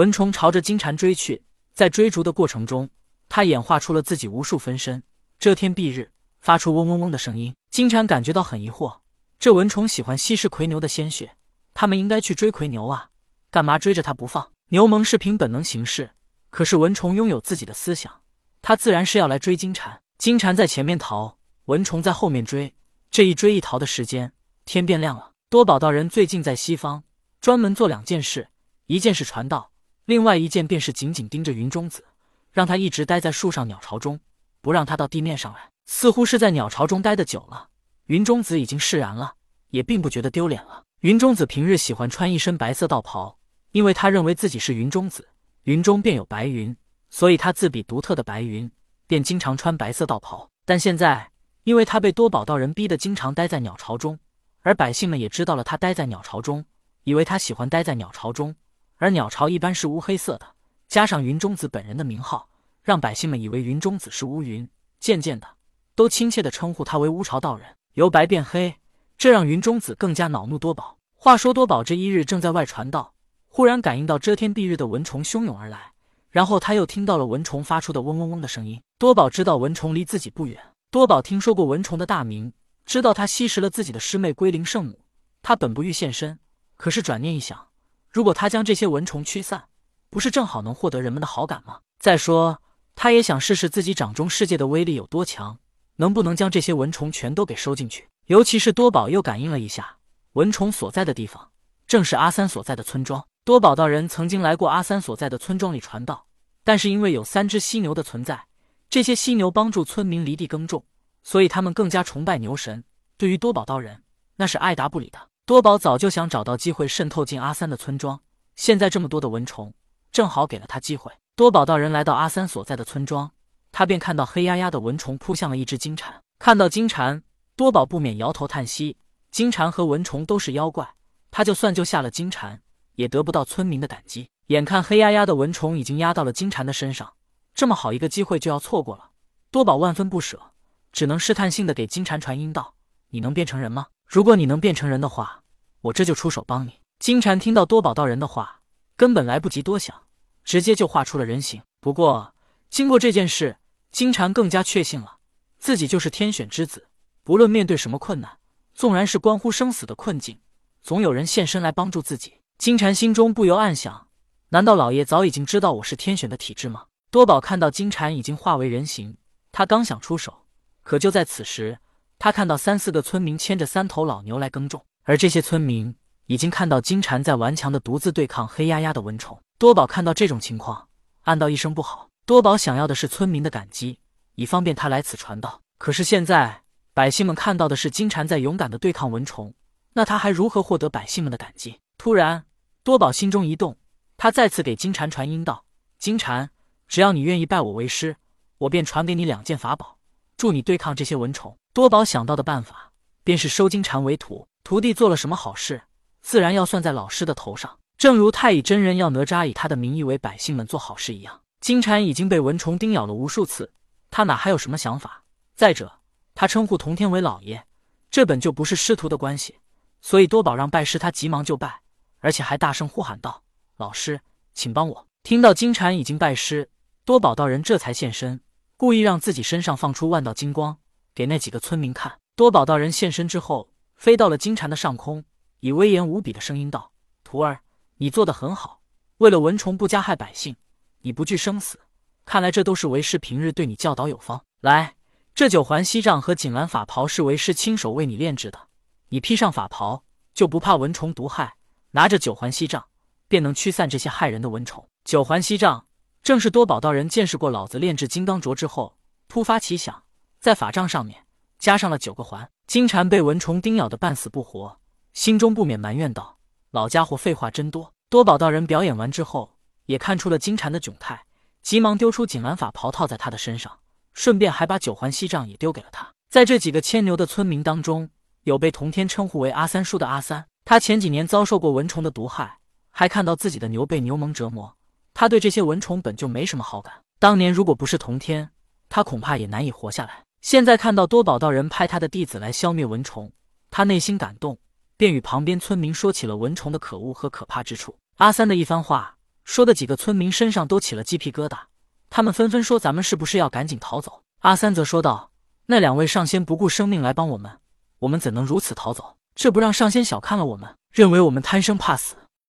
蚊虫朝着金蝉追去，在追逐的过程中，它演化出了自己无数分身，遮天蔽日，发出嗡嗡嗡的声音。金蝉感觉到很疑惑，这蚊虫喜欢吸食魁牛的鲜血，他们应该去追魁牛啊，干嘛追着他不放？牛虻是凭本能行事，可是蚊虫拥有自己的思想，它自然是要来追金蝉。金蝉在前面逃，蚊虫在后面追，这一追一逃的时间，天变亮了。多宝道人最近在西方，专门做两件事，一件事传道，另外一件便是紧紧盯着云中子，让他一直待在树上鸟巢中，不让他到地面上来。似乎是在鸟巢中待得久了，云中子已经释然了，也并不觉得丢脸了。云中子平日喜欢穿一身白色道袍，因为他认为自己是云中子，云中便有白云，所以他自比独特的白云，便经常穿白色道袍。但现在，因为他被多宝道人逼得经常待在鸟巢中。而百姓们也知道了他待在鸟巢中，以为他喜欢待在鸟巢中。而鸟巢一般是乌黑色的，加上云中子本人的名号，让百姓们以为云中子是乌云。渐渐的，都亲切的称呼他为乌巢道人。由白变黑，这让云中子更加恼怒多宝。话说多宝这一日正在外传道，忽然感应到遮天蔽日的蚊虫汹涌而来，然后他又听到了蚊虫发出的嗡嗡嗡的声音。多宝知道蚊虫离自己不远，多宝听说过蚊虫的大名。知道他吸食了自己的师妹龟灵圣母，他本不欲现身，可是转念一想，如果他将这些蚊虫驱散，不是正好能获得人们的好感吗？再说，他也想试试自己掌中世界的威力有多强，能不能将这些蚊虫全都给收进去？尤其是多宝又感应了一下，蚊虫所在的地方正是阿三所在的村庄。多宝道人曾经来过阿三所在的村庄里传道，但是因为有三只犀牛的存在，这些犀牛帮助村民犁地耕种。所以他们更加崇拜牛神，对于多宝道人那是爱答不理的。多宝早就想找到机会渗透进阿三的村庄，现在这么多的蚊虫，正好给了他机会。多宝道人来到阿三所在的村庄，他便看到黑压压的蚊虫扑向了一只金蝉。看到金蝉，多宝不免摇头叹息：金蝉和蚊虫都是妖怪，他就算救下了金蝉，也得不到村民的感激。眼看黑压压的蚊虫已经压到了金蝉的身上，这么好一个机会就要错过了，多宝万分不舍。只能试探性的给金蝉传音道：“你能变成人吗？如果你能变成人的话，我这就出手帮你。”金蝉听到多宝道人的话，根本来不及多想，直接就化出了人形。不过经过这件事，金蝉更加确信了自己就是天选之子。不论面对什么困难，纵然是关乎生死的困境，总有人现身来帮助自己。金蝉心中不由暗想：难道老爷早已经知道我是天选的体质吗？多宝看到金蝉已经化为人形，他刚想出手。可就在此时，他看到三四个村民牵着三头老牛来耕种，而这些村民已经看到金蝉在顽强的独自对抗黑压压的蚊虫。多宝看到这种情况，暗道一声不好。多宝想要的是村民的感激，以方便他来此传道。可是现在百姓们看到的是金蝉在勇敢的对抗蚊虫，那他还如何获得百姓们的感激？突然，多宝心中一动，他再次给金蝉传音道：“金蝉，只要你愿意拜我为师，我便传给你两件法宝。”助你对抗这些蚊虫。多宝想到的办法便是收金蝉为徒。徒弟做了什么好事，自然要算在老师的头上。正如太乙真人要哪吒以他的名义为百姓们做好事一样。金蝉已经被蚊虫叮咬了无数次，他哪还有什么想法？再者，他称呼童天为老爷，这本就不是师徒的关系。所以多宝让拜师，他急忙就拜，而且还大声呼喊道：“老师，请帮我！”听到金蝉已经拜师，多宝道人这才现身。故意让自己身上放出万道金光，给那几个村民看。多宝道人现身之后，飞到了金蝉的上空，以威严无比的声音道：“徒儿，你做的很好。为了蚊虫不加害百姓，你不惧生死。看来这都是为师平日对你教导有方。来，这九环锡杖和锦兰法袍是为师亲手为你炼制的。你披上法袍，就不怕蚊虫毒害。拿着九环锡杖，便能驱散这些害人的蚊虫。九环锡杖。”正是多宝道人见识过老子炼制金刚镯之后，突发奇想，在法杖上面加上了九个环。金蝉被蚊虫叮咬的半死不活，心中不免埋怨道：“老家伙废话真多。”多宝道人表演完之后，也看出了金蝉的窘态，急忙丢出锦兰法袍套在他的身上，顺便还把九环锡杖也丢给了他。在这几个牵牛的村民当中，有被童天称呼为阿三叔的阿三，他前几年遭受过蚊虫的毒害，还看到自己的牛被牛虻折磨。他对这些蚊虫本就没什么好感。当年如果不是童天，他恐怕也难以活下来。现在看到多宝道人派他的弟子来消灭蚊虫，他内心感动，便与旁边村民说起了蚊虫的可恶和可怕之处。阿三的一番话，说的几个村民身上都起了鸡皮疙瘩，他们纷纷说：“咱们是不是要赶紧逃走？”阿三则说道：“那两位上仙不顾生命来帮我们，我们怎能如此逃走？这不让上仙小看了我们，认为我们贪生怕死？